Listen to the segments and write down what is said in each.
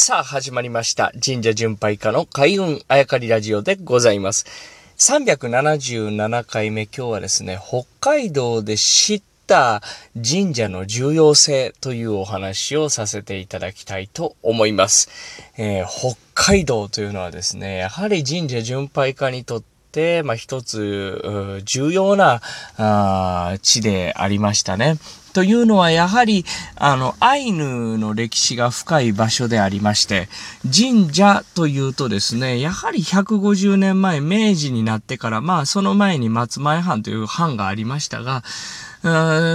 さあ、始まりました。神社巡拝家の開運あやかりラジオでございます。377回目、今日はですね、北海道で知った神社の重要性というお話をさせていただきたいと思います。えー北海道というのはですね、やはり神社巡拝家にとって、まあ、一つ、重要なあー地でありましたね。というのは、やはり、あの、アイヌの歴史が深い場所でありまして、神社というとですね、やはり150年前、明治になってから、まあ、その前に松前藩という藩がありましたが、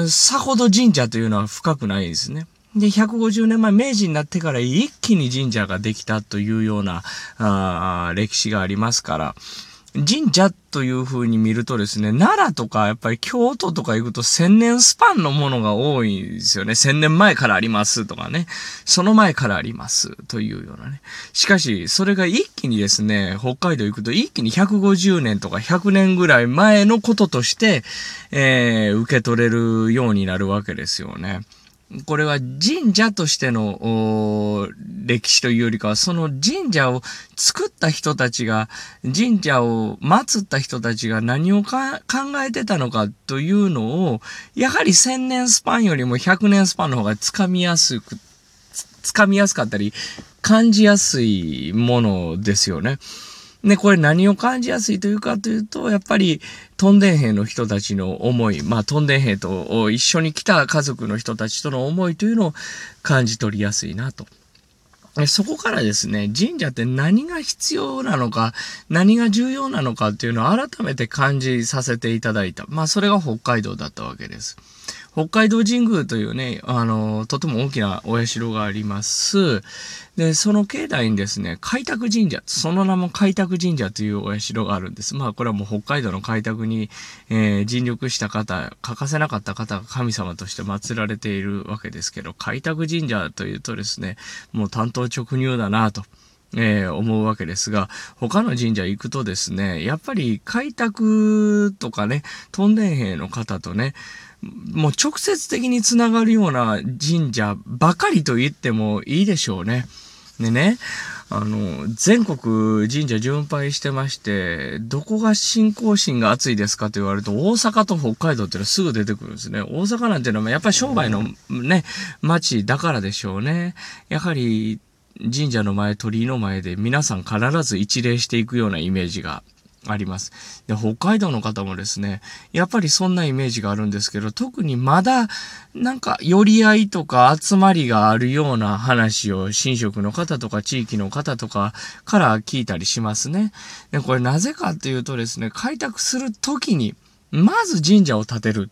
さほど神社というのは深くないですね。で、150年前、明治になってから一気に神社ができたというような、あ歴史がありますから、神社という風に見るとですね、奈良とかやっぱり京都とか行くと千年スパンのものが多いんですよね。千年前からありますとかね。その前からありますというようなね。しかし、それが一気にですね、北海道行くと一気に150年とか100年ぐらい前のこととして、えー、受け取れるようになるわけですよね。これは神社としての歴史というよりかは、その神社を作った人たちが、神社を祀った人たちが何を考えてたのかというのを、やはり千年スパンよりも百年スパンの方がつかみやすく、つつかみやすかったり、感じやすいものですよね。で、これ何を感じやすいというかというと、やっぱり、トンデン兵の人たちの思い、まあ、トンデン兵と一緒に来た家族の人たちとの思いというのを感じ取りやすいなと。そこからですね、神社って何が必要なのか、何が重要なのかっていうのを改めて感じさせていただいた。まあ、それが北海道だったわけです。北海道神宮というね、あの、とても大きなお社があります。で、その境内にですね、開拓神社、その名も開拓神社というお社があるんです。まあ、これはもう北海道の開拓に、えー尽力した方、欠かせなかった方が神様として祀られているわけですけど、開拓神社というとですね、もう担当直入だなと。えー思うわけですが、他の神社行くとですね、やっぱり開拓とかね、トンデン兵の方とね、もう直接的につながるような神社ばかりと言ってもいいでしょうね。でね、あの、全国神社巡拝してまして、どこが信仰心が熱いですかと言われると、大阪と北海道っていうのはすぐ出てくるんですね。大阪なんていうのはやっぱり商売のね、街だからでしょうね。やはり、神社の前、鳥居の前で皆さん必ず一礼していくようなイメージがあります。で、北海道の方もですね、やっぱりそんなイメージがあるんですけど、特にまだ、なんか、寄り合いとか集まりがあるような話を、神職の方とか地域の方とかから聞いたりしますね。で、これなぜかっていうとですね、開拓するときに、まず神社を建てる。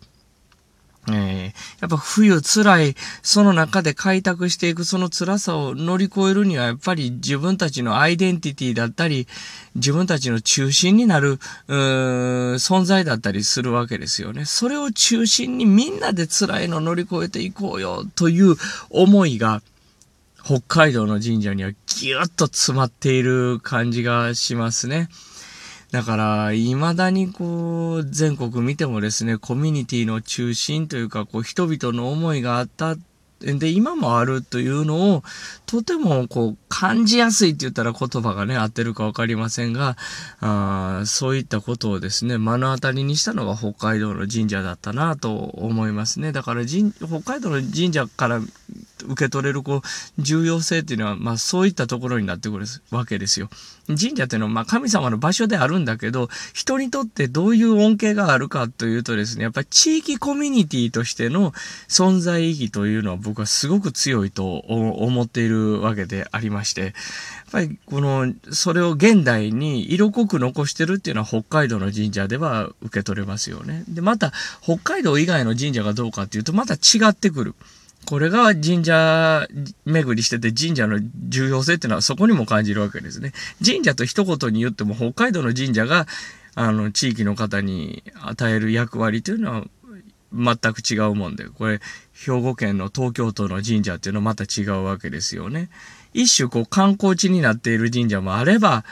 えーやっぱ冬辛い、その中で開拓していくその辛さを乗り越えるには、やっぱり自分たちのアイデンティティだったり、自分たちの中心になる、うー存在だったりするわけですよね。それを中心にみんなで辛いの乗り越えていこうよ、という思いが、北海道の神社にはギュッと詰まっている感じがしますね。だから、未だにこう、全国見てもですね、コミュニティの中心というか、こう、人々の思いがあった。で、今もあるというのを、とてもこう、感じやすいって言ったら言葉がね、合ってるかわかりませんが、あそういったことをですね、目の当たりにしたのが北海道の神社だったなと思いますね。だから、北海道の神社から受け取れるこう重要性っていうのは、まあそういったところになってくるわけですよ。神社っていうのは、まあ神様の場所であるんだけど、人にとってどういう恩恵があるかというとですね、やっぱり地域コミュニティとしての存在意義というのは僕はすごく強いと思っているわけでありまして、やっぱりこの、それを現代に色濃く残してるっていうのは北海道の神社では受け取れますよね。で、また北海道以外の神社がどうかっていうとまた違ってくる。これが神社巡りしてて神社の重要性っていうのはそこにも感じるわけですね。神社と一言に言っても北海道の神社があの地域の方に与える役割というのは全く違うもんで、これ兵庫県の東京都の神社っていうのはまた違うわけですよね。一種こう観光地になっている神社もあれば、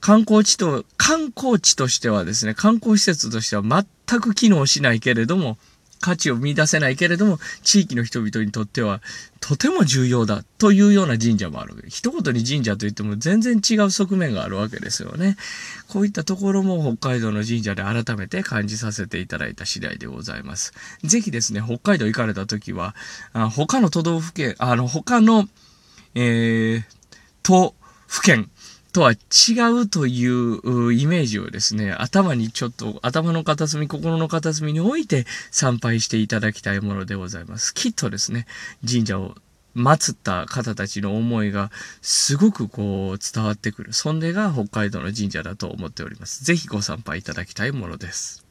観光地と、観光地としてはですね、観光施設としては全く機能しないけれども、価値を見出せないけれども、地域の人々にとってはとても重要だというような神社もある。一言に神社といっても全然違う側面があるわけですよね。こういったところも北海道の神社で改めて感じさせていただいた次第でございます。ぜひですね、北海道行かれた時は、あ他の都道府県、あの、他の、えー、都府県とは違うというイメージをですね、頭にちょっと、頭の片隅、心の片隅に置いて参拝していただきたいものでございます。きっとですね、神社を祀った方たちの思いがすごくこう伝わってくる。そんでが北海道の神社だと思っております。ぜひご参拝いただきたいものです。